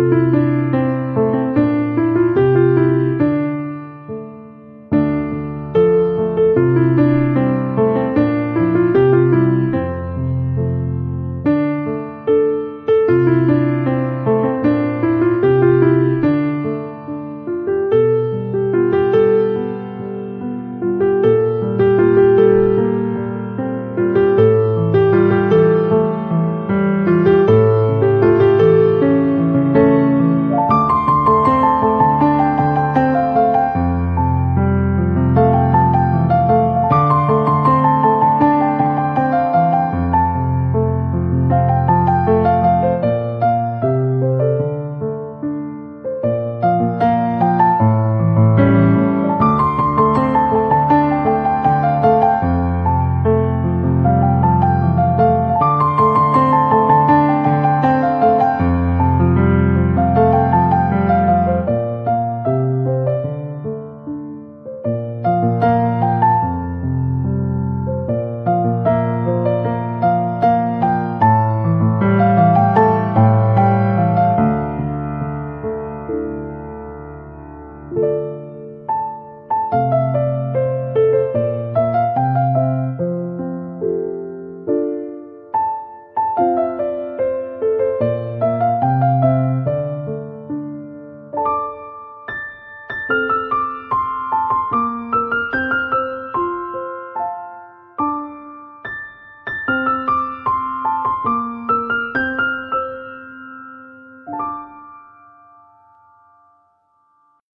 Música